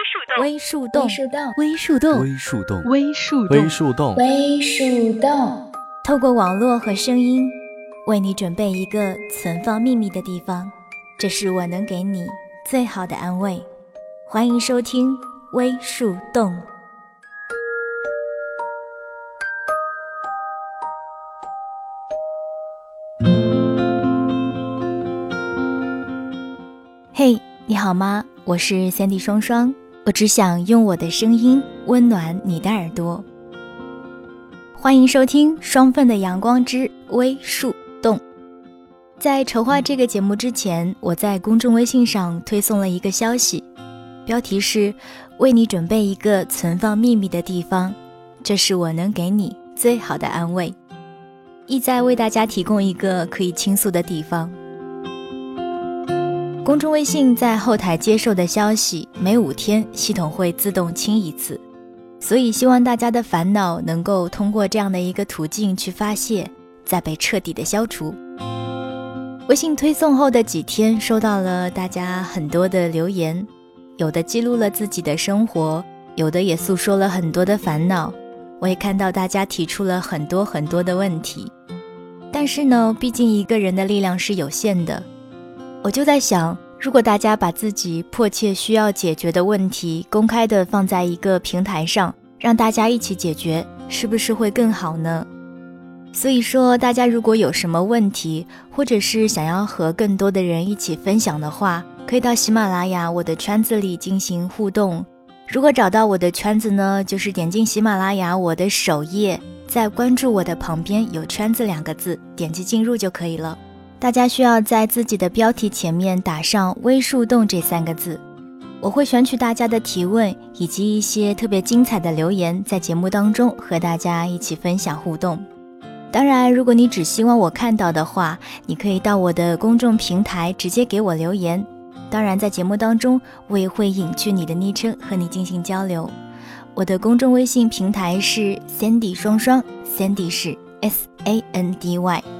微树洞，微树洞，微树洞，微树洞，微树洞，微树洞。透过网络和声音，为你准备一个存放秘密的地方。这是我能给你最好的安慰。欢迎收听微树洞。嘿，你好吗？我是三 D 双双，我只想用我的声音温暖你的耳朵。欢迎收听《双份的阳光之微树洞》。在筹划这个节目之前，我在公众微信上推送了一个消息，标题是“为你准备一个存放秘密的地方”，这是我能给你最好的安慰，意在为大家提供一个可以倾诉的地方。公众微信在后台接受的消息，每五天系统会自动清一次，所以希望大家的烦恼能够通过这样的一个途径去发泄，再被彻底的消除。微信推送后的几天，收到了大家很多的留言，有的记录了自己的生活，有的也诉说了很多的烦恼。我也看到大家提出了很多很多的问题，但是呢，毕竟一个人的力量是有限的。我就在想，如果大家把自己迫切需要解决的问题公开的放在一个平台上，让大家一起解决，是不是会更好呢？所以说，大家如果有什么问题，或者是想要和更多的人一起分享的话，可以到喜马拉雅我的圈子里进行互动。如果找到我的圈子呢，就是点进喜马拉雅我的首页，在关注我的旁边有“圈子”两个字，点击进入就可以了。大家需要在自己的标题前面打上“微树洞”这三个字，我会选取大家的提问以及一些特别精彩的留言，在节目当中和大家一起分享互动。当然，如果你只希望我看到的话，你可以到我的公众平台直接给我留言。当然，在节目当中，我也会隐去你的昵称和你进行交流。我的公众微信平台是 Sandy 双双，Sandy 是 S A N D Y。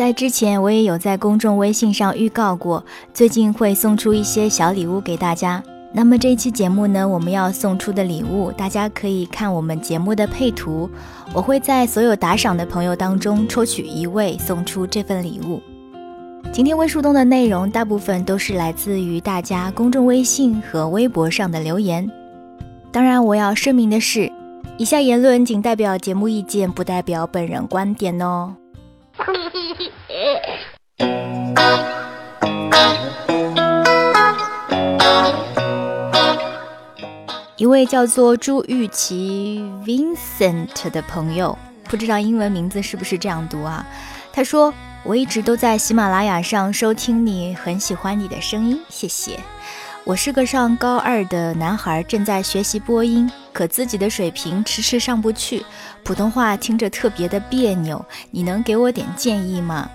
在之前，我也有在公众微信上预告过，最近会送出一些小礼物给大家。那么这一期节目呢，我们要送出的礼物，大家可以看我们节目的配图，我会在所有打赏的朋友当中抽取一位送出这份礼物。今天微树洞的内容大部分都是来自于大家公众微信和微博上的留言。当然，我要声明的是，以下言论仅代表节目意见，不代表本人观点哦。一位叫做朱玉琪 Vincent 的朋友，不知道英文名字是不是这样读啊？他说：“我一直都在喜马拉雅上收听你，很喜欢你的声音，谢谢。我是个上高二的男孩，正在学习播音，可自己的水平迟迟上不去，普通话听着特别的别扭，你能给我点建议吗？”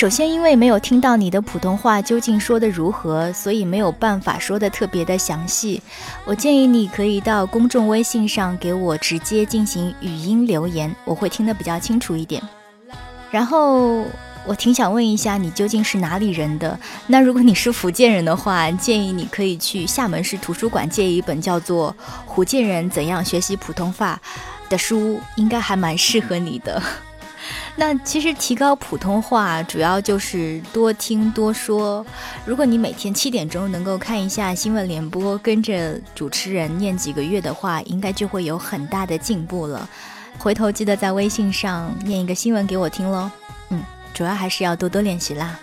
首先，因为没有听到你的普通话究竟说的如何，所以没有办法说的特别的详细。我建议你可以到公众微信上给我直接进行语音留言，我会听得比较清楚一点。然后，我挺想问一下你究竟是哪里人的？那如果你是福建人的话，建议你可以去厦门市图书馆借一本叫做《福建人怎样学习普通话》的书，应该还蛮适合你的。那其实提高普通话主要就是多听多说。如果你每天七点钟能够看一下新闻联播，跟着主持人念几个月的话，应该就会有很大的进步了。回头记得在微信上念一个新闻给我听喽。嗯，主要还是要多多练习啦。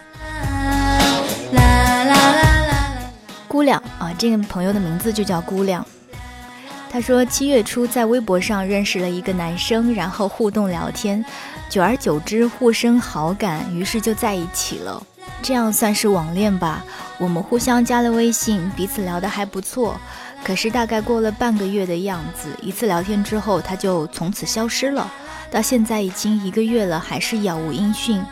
姑娘啊，这个朋友的名字就叫姑娘。他说七月初在微博上认识了一个男生，然后互动聊天。久而久之，互生好感，于是就在一起了。这样算是网恋吧？我们互相加了微信，彼此聊得还不错。可是大概过了半个月的样子，一次聊天之后，他就从此消失了。到现在已经一个月了，还是杳无音讯。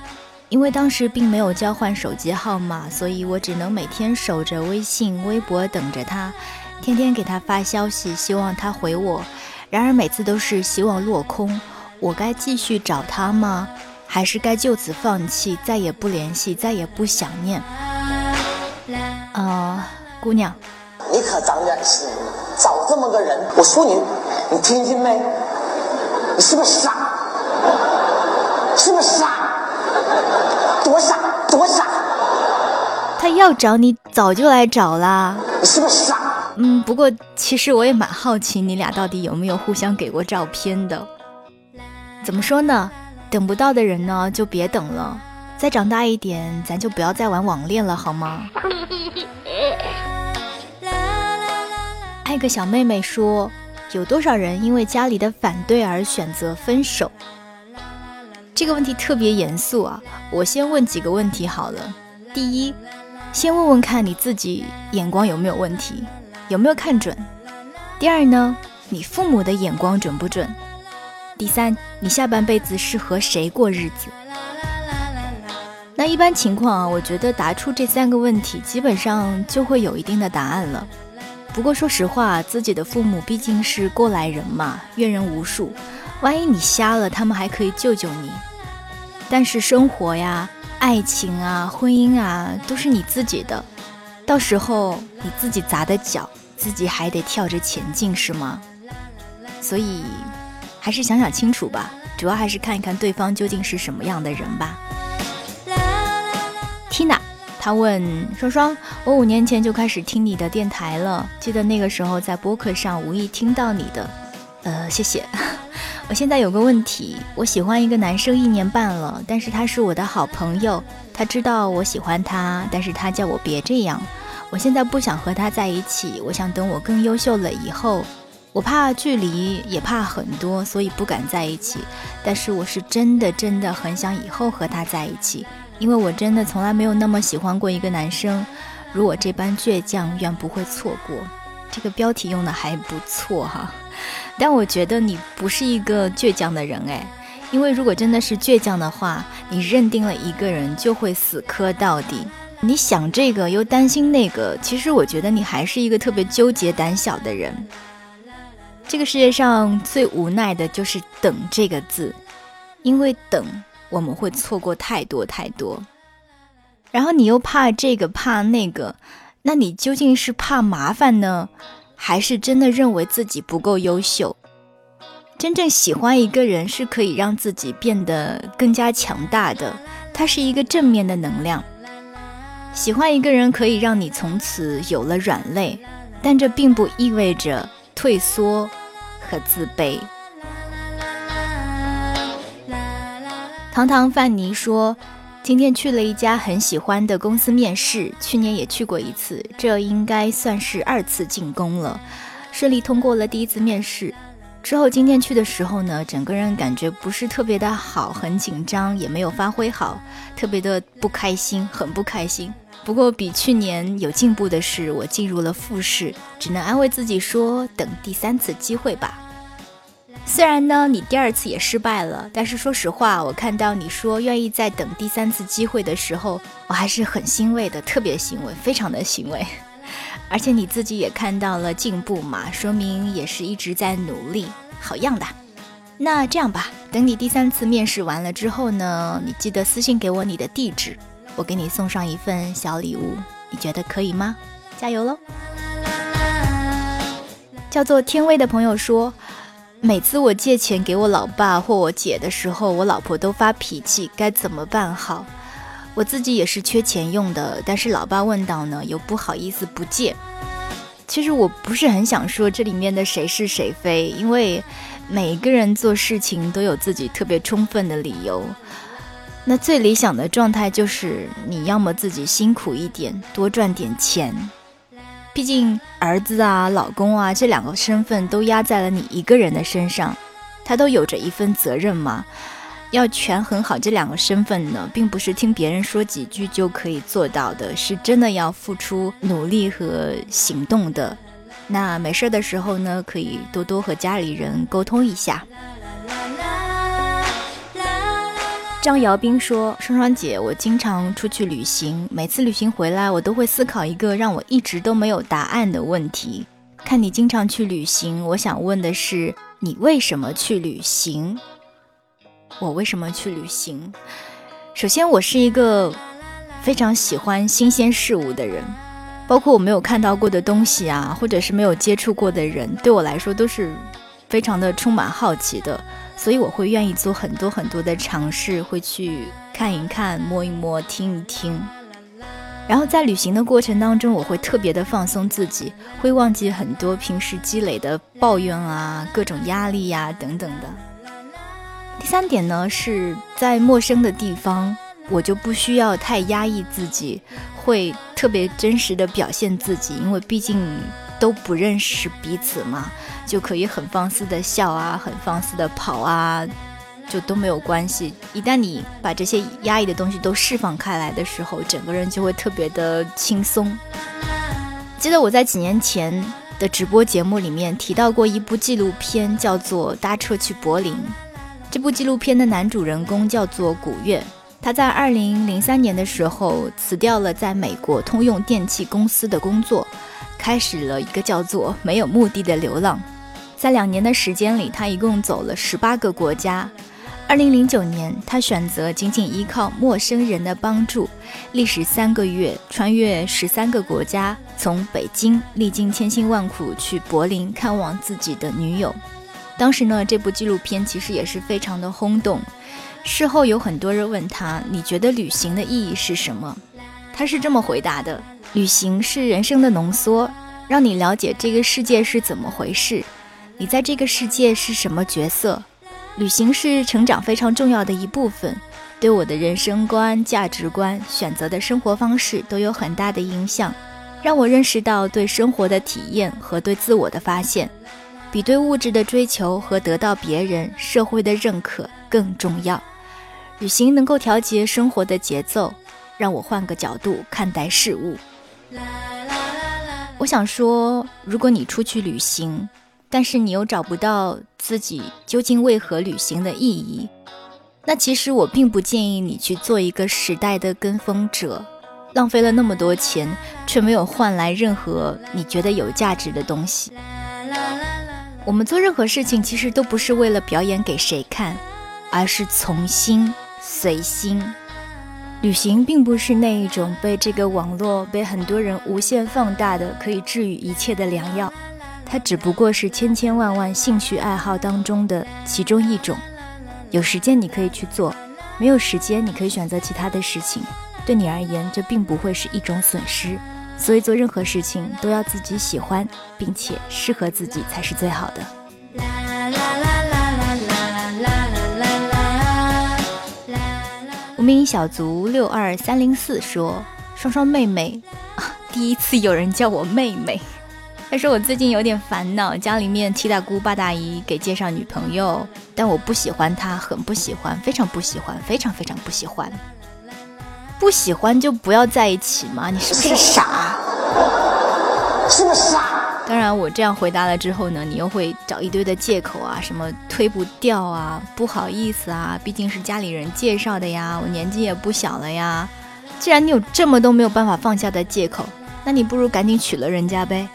因为当时并没有交换手机号码，所以我只能每天守着微信、微博等着他，天天给他发消息，希望他回我。然而每次都是希望落空。我该继续找他吗？还是该就此放弃，再也不联系，再也不想念？呃，姑娘，你可长点心，找这么个人，我说你，你听见没？你是不是傻？是不是傻？多傻，多傻！他要找你，早就来找啦。你是不是傻？嗯，不过其实我也蛮好奇，你俩到底有没有互相给过照片的？怎么说呢？等不到的人呢，就别等了。再长大一点，咱就不要再玩网恋了，好吗？爱个小妹妹说，有多少人因为家里的反对而选择分手？这个问题特别严肃啊！我先问几个问题好了。第一，先问问看你自己眼光有没有问题，有没有看准？第二呢，你父母的眼光准不准？第三，你下半辈子是和谁过日子？那一般情况啊，我觉得答出这三个问题，基本上就会有一定的答案了。不过说实话，自己的父母毕竟是过来人嘛，阅人无数，万一你瞎了，他们还可以救救你。但是生活呀、爱情啊、婚姻啊，都是你自己的，到时候你自己砸的脚，自己还得跳着前进，是吗？所以，还是想想清楚吧，主要还是看一看对方究竟是什么样的人吧。Tina，他问双双：“我五年前就开始听你的电台了，记得那个时候在播客上无意听到你的，呃，谢谢。我现在有个问题，我喜欢一个男生一年半了，但是他是我的好朋友，他知道我喜欢他，但是他叫我别这样。我现在不想和他在一起，我想等我更优秀了以后，我怕距离，也怕很多，所以不敢在一起。但是我是真的真的很想以后和他在一起。”因为我真的从来没有那么喜欢过一个男生，如我这般倔强，愿不会错过。这个标题用的还不错哈，但我觉得你不是一个倔强的人哎，因为如果真的是倔强的话，你认定了一个人就会死磕到底。你想这个又担心那个，其实我觉得你还是一个特别纠结、胆小的人。这个世界上最无奈的就是“等”这个字，因为等。我们会错过太多太多，然后你又怕这个怕那个，那你究竟是怕麻烦呢，还是真的认为自己不够优秀？真正喜欢一个人是可以让自己变得更加强大的，它是一个正面的能量。喜欢一个人可以让你从此有了软肋，但这并不意味着退缩和自卑。堂堂范尼说：“今天去了一家很喜欢的公司面试，去年也去过一次，这应该算是二次进攻了。顺利通过了第一次面试之后，今天去的时候呢，整个人感觉不是特别的好，很紧张，也没有发挥好，特别的不开心，很不开心。不过比去年有进步的是，我进入了复试，只能安慰自己说，等第三次机会吧。”虽然呢，你第二次也失败了，但是说实话，我看到你说愿意再等第三次机会的时候，我还是很欣慰的，特别欣慰，非常的欣慰。而且你自己也看到了进步嘛，说明也是一直在努力，好样的。那这样吧，等你第三次面试完了之后呢，你记得私信给我你的地址，我给你送上一份小礼物，你觉得可以吗？加油喽！叫做天威的朋友说。每次我借钱给我老爸或我姐的时候，我老婆都发脾气，该怎么办好？我自己也是缺钱用的，但是老爸问到呢，又不好意思不借。其实我不是很想说这里面的谁是谁非，因为每个人做事情都有自己特别充分的理由。那最理想的状态就是你要么自己辛苦一点，多赚点钱。毕竟儿子啊、老公啊这两个身份都压在了你一个人的身上，他都有着一份责任嘛。要权衡好这两个身份呢，并不是听别人说几句就可以做到的，是真的要付出努力和行动的。那没事的时候呢，可以多多和家里人沟通一下。张瑶斌说：“双双姐，我经常出去旅行，每次旅行回来，我都会思考一个让我一直都没有答案的问题。看你经常去旅行，我想问的是，你为什么去旅行？我为什么去旅行？首先，我是一个非常喜欢新鲜事物的人，包括我没有看到过的东西啊，或者是没有接触过的人，对我来说都是非常的充满好奇的，所以我会愿意做很多很多的尝试，会去看一看、摸一摸、听一听。然后在旅行的过程当中，我会特别的放松自己，会忘记很多平时积累的抱怨啊、各种压力呀等等的。第三点呢，是在陌生的地方，我就不需要太压抑自己，会特别真实的表现自己，因为毕竟都不认识彼此嘛，就可以很放肆的笑啊，很放肆的跑啊。就都没有关系。一旦你把这些压抑的东西都释放开来的时候，整个人就会特别的轻松。记得我在几年前的直播节目里面提到过一部纪录片，叫做《搭车去柏林》。这部纪录片的男主人公叫做古月，他在二零零三年的时候辞掉了在美国通用电气公司的工作，开始了一个叫做“没有目的的流浪”。在两年的时间里，他一共走了十八个国家。二零零九年，他选择仅仅依靠陌生人的帮助，历时三个月，穿越十三个国家，从北京历经千辛万苦去柏林看望自己的女友。当时呢，这部纪录片其实也是非常的轰动。事后有很多人问他：“你觉得旅行的意义是什么？”他是这么回答的：“旅行是人生的浓缩，让你了解这个世界是怎么回事，你在这个世界是什么角色。”旅行是成长非常重要的一部分，对我的人生观、价值观、选择的生活方式都有很大的影响，让我认识到对生活的体验和对自我的发现，比对物质的追求和得到别人、社会的认可更重要。旅行能够调节生活的节奏，让我换个角度看待事物。我想说，如果你出去旅行，但是你又找不到自己究竟为何旅行的意义，那其实我并不建议你去做一个时代的跟风者，浪费了那么多钱，却没有换来任何你觉得有价值的东西。我们做任何事情其实都不是为了表演给谁看，而是从心随心。旅行并不是那一种被这个网络被很多人无限放大的可以治愈一切的良药。它只不过是千千万万兴趣爱好当中的其中一种，有时间你可以去做，没有时间你可以选择其他的事情。对你而言，这并不会是一种损失。所以做任何事情都要自己喜欢，并且适合自己才是最好的。无名小卒六二三零四说：“双双妹妹啊，第一次有人叫我妹妹。”他说我最近有点烦恼，家里面七大姑八大姨给介绍女朋友，但我不喜欢她，很不喜欢，非常不喜欢，非常非常不喜欢。不喜欢就不要在一起嘛，你是不是傻？是不是傻？当然，我这样回答了之后呢，你又会找一堆的借口啊，什么推不掉啊，不好意思啊，毕竟是家里人介绍的呀，我年纪也不小了呀。既然你有这么多没有办法放下的借口，那你不如赶紧娶了人家呗。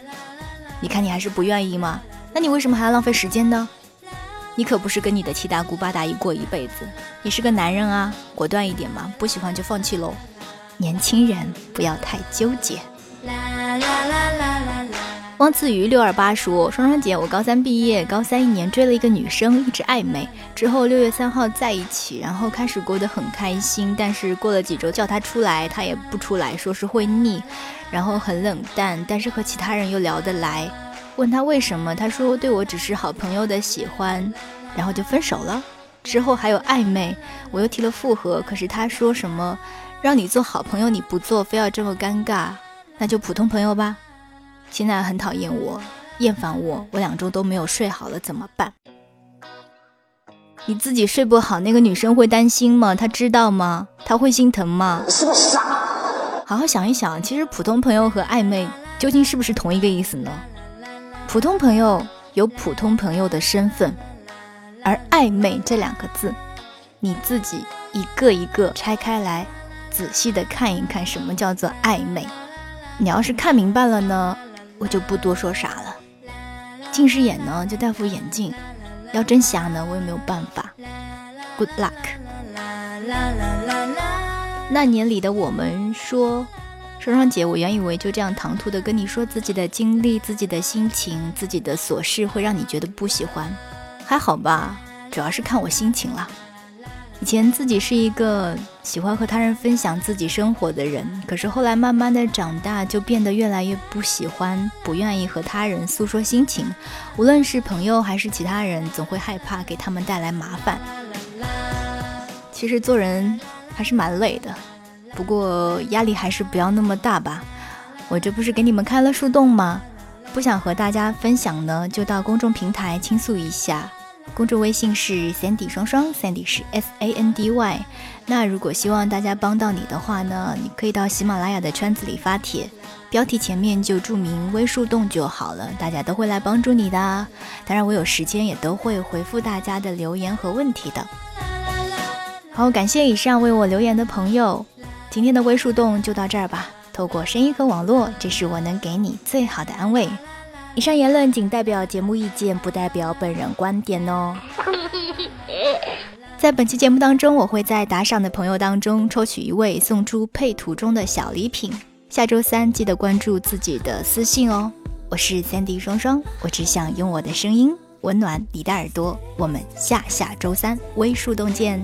你看，你还是不愿意吗？那你为什么还要浪费时间呢？你可不是跟你的七大姑八大姨过一辈子，你是个男人啊，果断一点嘛，不喜欢就放弃喽。年轻人不要太纠结。汪自瑜六二八说：双双姐，我高三毕业，高三一年追了一个女生，一直暧昧，之后六月三号在一起，然后开始过得很开心，但是过了几周叫她出来，她也不出来，说是会腻，然后很冷淡，但是和其他人又聊得来，问他为什么，他说对我只是好朋友的喜欢，然后就分手了。之后还有暧昧，我又提了复合，可是他说什么让你做好朋友你不做，非要这么尴尬，那就普通朋友吧。现在很讨厌我，厌烦我，我两周都没有睡好了，怎么办？你自己睡不好，那个女生会担心吗？她知道吗？她会心疼吗？是不是傻？好好想一想，其实普通朋友和暧昧究竟是不是同一个意思呢？普通朋友有普通朋友的身份，而暧昧这两个字，你自己一个一个拆开来，仔细的看一看，什么叫做暧昧？你要是看明白了呢？我就不多说啥了。近视眼呢，就戴副眼镜；要真瞎呢，我也没有办法。Good luck。那年里的我们说，双双姐，我原以为就这样唐突的跟你说自己的经历、自己的心情、自己的琐事，会让你觉得不喜欢，还好吧？主要是看我心情了。以前自己是一个喜欢和他人分享自己生活的人，可是后来慢慢的长大，就变得越来越不喜欢、不愿意和他人诉说心情，无论是朋友还是其他人，总会害怕给他们带来麻烦。其实做人还是蛮累的。不过压力还是不要那么大吧，我这不是给你们开了树洞吗？不想和大家分享呢，就到公众平台倾诉一下。公众微信是 Sandy 双双，Sandy 是 S A N D Y。那如果希望大家帮到你的话呢，你可以到喜马拉雅的圈子里发帖，标题前面就注明微树洞就好了，大家都会来帮助你的。当然我有时间也都会回复大家的留言和问题的。好，感谢以上为我留言的朋友。今天的微树洞就到这儿吧。透过声音和网络，这是我能给你最好的安慰。以上言论仅代表节目意见，不代表本人观点哦。在本期节目当中，我会在打赏的朋友当中抽取一位，送出配图中的小礼品。下周三记得关注自己的私信哦。我是三 D 双双，我只想用我的声音温暖你的耳朵。我们下下周三微树洞见。